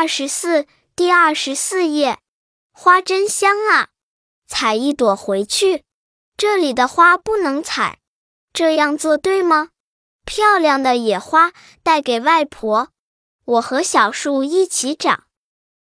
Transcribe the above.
二十四第二十四页。花真香啊。采一朵回去。这里的花不能采。这样做对吗？漂亮的野花带给外婆。我和小树一起长。